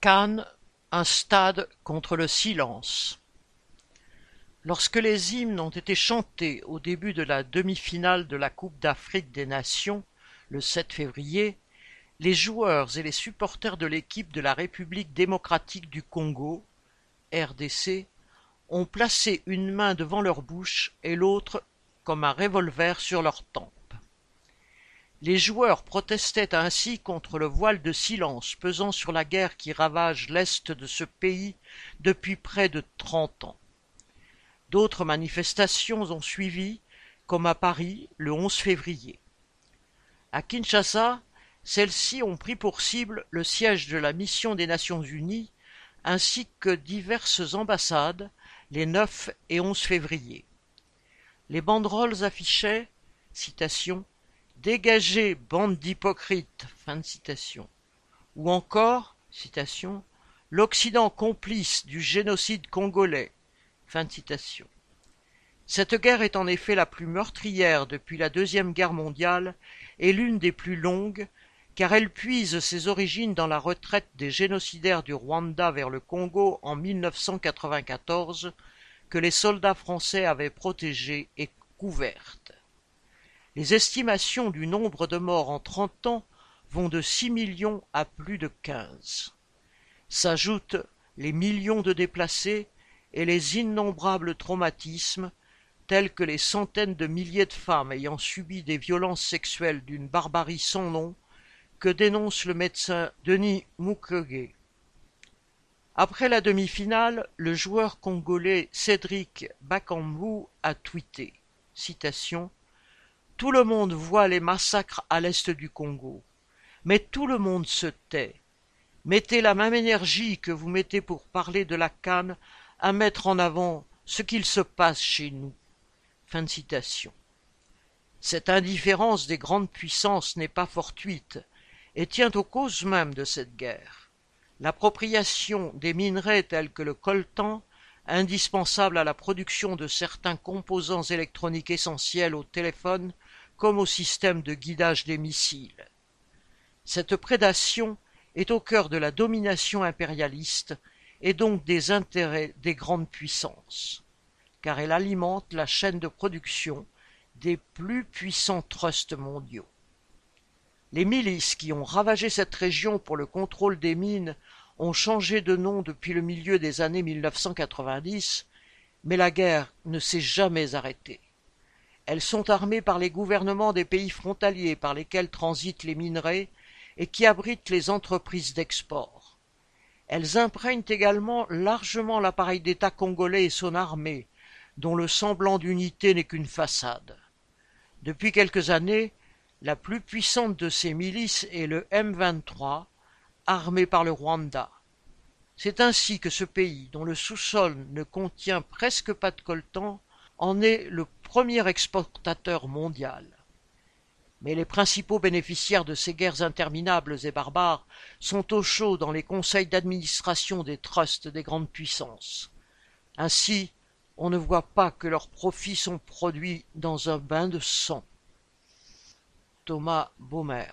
Cannes, un stade contre le silence. Lorsque les hymnes ont été chantés au début de la demi-finale de la Coupe d'Afrique des Nations, le 7 février, les joueurs et les supporters de l'équipe de la République démocratique du Congo, RDC, ont placé une main devant leur bouche et l'autre comme un revolver sur leur tempe. Les joueurs protestaient ainsi contre le voile de silence pesant sur la guerre qui ravage l'est de ce pays depuis près de trente ans. D'autres manifestations ont suivi, comme à Paris le 11 février. À Kinshasa, celles-ci ont pris pour cible le siège de la mission des Nations unies ainsi que diverses ambassades les 9 et 11 février. Les banderoles affichaient citation Dégagez, bande d'hypocrites ou encore l'Occident complice du génocide congolais. Cette guerre est en effet la plus meurtrière depuis la Deuxième Guerre mondiale et l'une des plus longues, car elle puise ses origines dans la retraite des génocidaires du Rwanda vers le Congo en 1994, que les soldats français avaient protégée et couverte. Les estimations du nombre de morts en trente ans vont de six millions à plus de quinze. S'ajoutent les millions de déplacés et les innombrables traumatismes tels que les centaines de milliers de femmes ayant subi des violences sexuelles d'une barbarie sans nom que dénonce le médecin Denis Mukwege. Après la demi-finale, le joueur congolais Cédric Bakambu a tweeté tout le monde voit les massacres à l'est du Congo. Mais tout le monde se tait. Mettez la même énergie que vous mettez pour parler de la canne à mettre en avant ce qu'il se passe chez nous. Fin de citation. Cette indifférence des grandes puissances n'est pas fortuite et tient aux causes mêmes de cette guerre. L'appropriation des minerais tels que le coltan, indispensable à la production de certains composants électroniques essentiels au téléphone, comme au système de guidage des missiles. Cette prédation est au cœur de la domination impérialiste et donc des intérêts des grandes puissances, car elle alimente la chaîne de production des plus puissants trusts mondiaux. Les milices qui ont ravagé cette région pour le contrôle des mines ont changé de nom depuis le milieu des années 1990, mais la guerre ne s'est jamais arrêtée. Elles sont armées par les gouvernements des pays frontaliers par lesquels transitent les minerais et qui abritent les entreprises d'export. Elles imprègnent également largement l'appareil d'État congolais et son armée, dont le semblant d'unité n'est qu'une façade. Depuis quelques années, la plus puissante de ces milices est le M23, armé par le Rwanda. C'est ainsi que ce pays, dont le sous-sol ne contient presque pas de coltan, en est le premier exportateur mondial. Mais les principaux bénéficiaires de ces guerres interminables et barbares sont au chaud dans les conseils d'administration des trusts des grandes puissances. Ainsi, on ne voit pas que leurs profits sont produits dans un bain de sang. Thomas Baumer